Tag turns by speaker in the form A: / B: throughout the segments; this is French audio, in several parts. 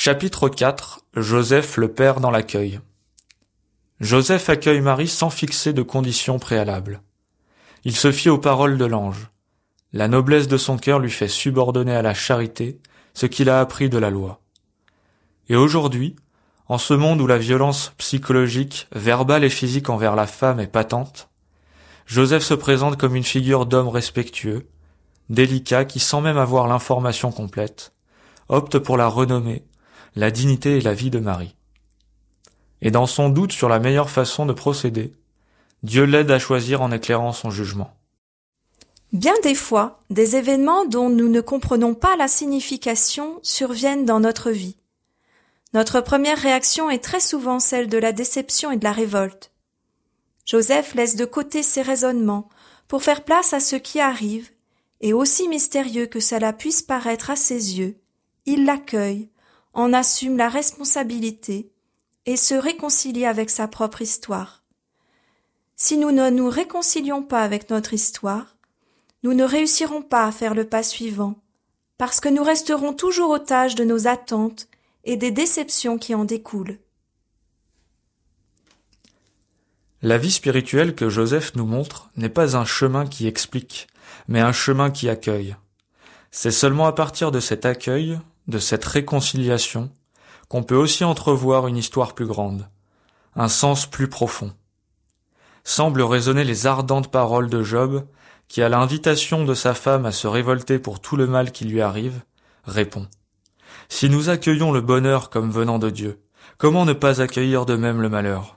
A: Chapitre 4 Joseph le Père dans l'accueil Joseph accueille Marie sans fixer de conditions préalables. Il se fie aux paroles de l'ange. La noblesse de son cœur lui fait subordonner à la charité ce qu'il a appris de la loi. Et aujourd'hui, en ce monde où la violence psychologique, verbale et physique envers la femme est patente, Joseph se présente comme une figure d'homme respectueux, délicat qui, sans même avoir l'information complète, opte pour la renommée, la dignité et la vie de Marie. Et dans son doute sur la meilleure façon de procéder, Dieu l'aide à choisir en éclairant son jugement.
B: Bien des fois, des événements dont nous ne comprenons pas la signification surviennent dans notre vie. Notre première réaction est très souvent celle de la déception et de la révolte. Joseph laisse de côté ses raisonnements pour faire place à ce qui arrive, et aussi mystérieux que cela puisse paraître à ses yeux, il l'accueille, en assume la responsabilité et se réconcilie avec sa propre histoire. Si nous ne nous réconcilions pas avec notre histoire, nous ne réussirons pas à faire le pas suivant, parce que nous resterons toujours otages de nos attentes et des déceptions qui en découlent.
A: La vie spirituelle que Joseph nous montre n'est pas un chemin qui explique, mais un chemin qui accueille. C'est seulement à partir de cet accueil, de cette réconciliation, qu'on peut aussi entrevoir une histoire plus grande, un sens plus profond. Semblent résonner les ardentes paroles de Job, qui, à l'invitation de sa femme à se révolter pour tout le mal qui lui arrive, répond. Si nous accueillons le bonheur comme venant de Dieu, comment ne pas accueillir de même le malheur?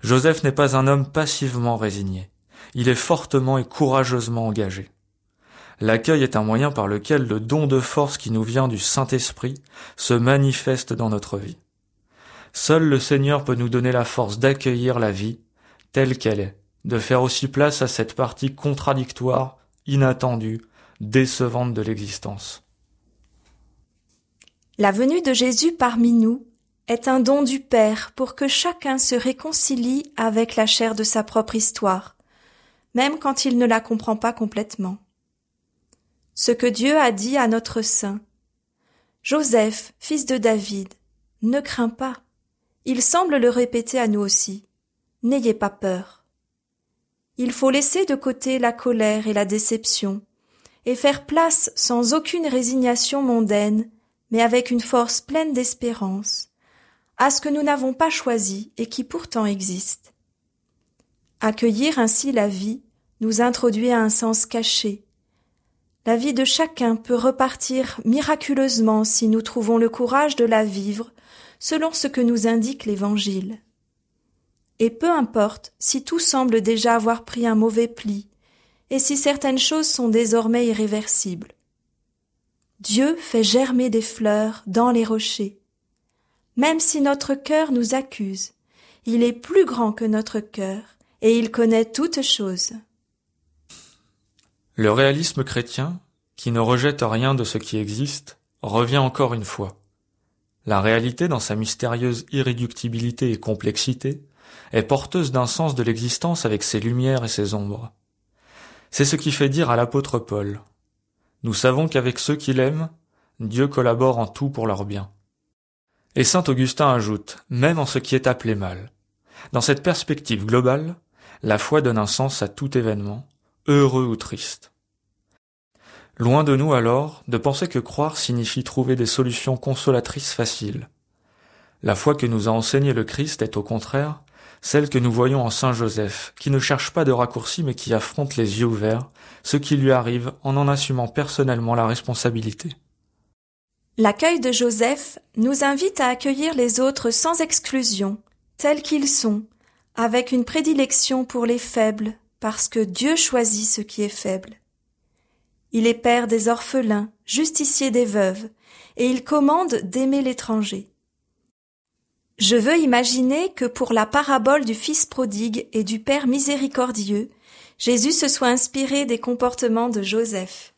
A: Joseph n'est pas un homme passivement résigné. Il est fortement et courageusement engagé. L'accueil est un moyen par lequel le don de force qui nous vient du Saint-Esprit se manifeste dans notre vie. Seul le Seigneur peut nous donner la force d'accueillir la vie telle qu'elle est, de faire aussi place à cette partie contradictoire, inattendue, décevante de l'existence.
B: La venue de Jésus parmi nous est un don du Père pour que chacun se réconcilie avec la chair de sa propre histoire, même quand il ne la comprend pas complètement ce que Dieu a dit à notre saint. Joseph, fils de David, ne crains pas. Il semble le répéter à nous aussi. N'ayez pas peur. Il faut laisser de côté la colère et la déception, et faire place sans aucune résignation mondaine, mais avec une force pleine d'espérance, à ce que nous n'avons pas choisi et qui pourtant existe. Accueillir ainsi la vie nous introduit à un sens caché, la vie de chacun peut repartir miraculeusement si nous trouvons le courage de la vivre selon ce que nous indique l'Évangile. Et peu importe si tout semble déjà avoir pris un mauvais pli, et si certaines choses sont désormais irréversibles. Dieu fait germer des fleurs dans les rochers. Même si notre cœur nous accuse, il est plus grand que notre cœur, et il connaît toutes choses.
A: Le réalisme chrétien, qui ne rejette rien de ce qui existe, revient encore une fois. La réalité, dans sa mystérieuse irréductibilité et complexité, est porteuse d'un sens de l'existence avec ses lumières et ses ombres. C'est ce qui fait dire à l'apôtre Paul Nous savons qu'avec ceux qui l'aiment, Dieu collabore en tout pour leur bien. Et saint Augustin ajoute, même en ce qui est appelé mal. Dans cette perspective globale, la foi donne un sens à tout événement, heureux ou triste. Loin de nous alors de penser que croire signifie trouver des solutions consolatrices faciles. La foi que nous a enseigné le Christ est au contraire celle que nous voyons en Saint Joseph, qui ne cherche pas de raccourcis mais qui affronte les yeux ouverts ce qui lui arrive en en assumant personnellement la responsabilité.
B: L'accueil de Joseph nous invite à accueillir les autres sans exclusion, tels qu'ils sont, avec une prédilection pour les faibles, parce que Dieu choisit ce qui est faible. Il est père des orphelins, justicier des veuves, et il commande d'aimer l'étranger. Je veux imaginer que pour la parabole du Fils prodigue et du Père miséricordieux, Jésus se soit inspiré des comportements de Joseph.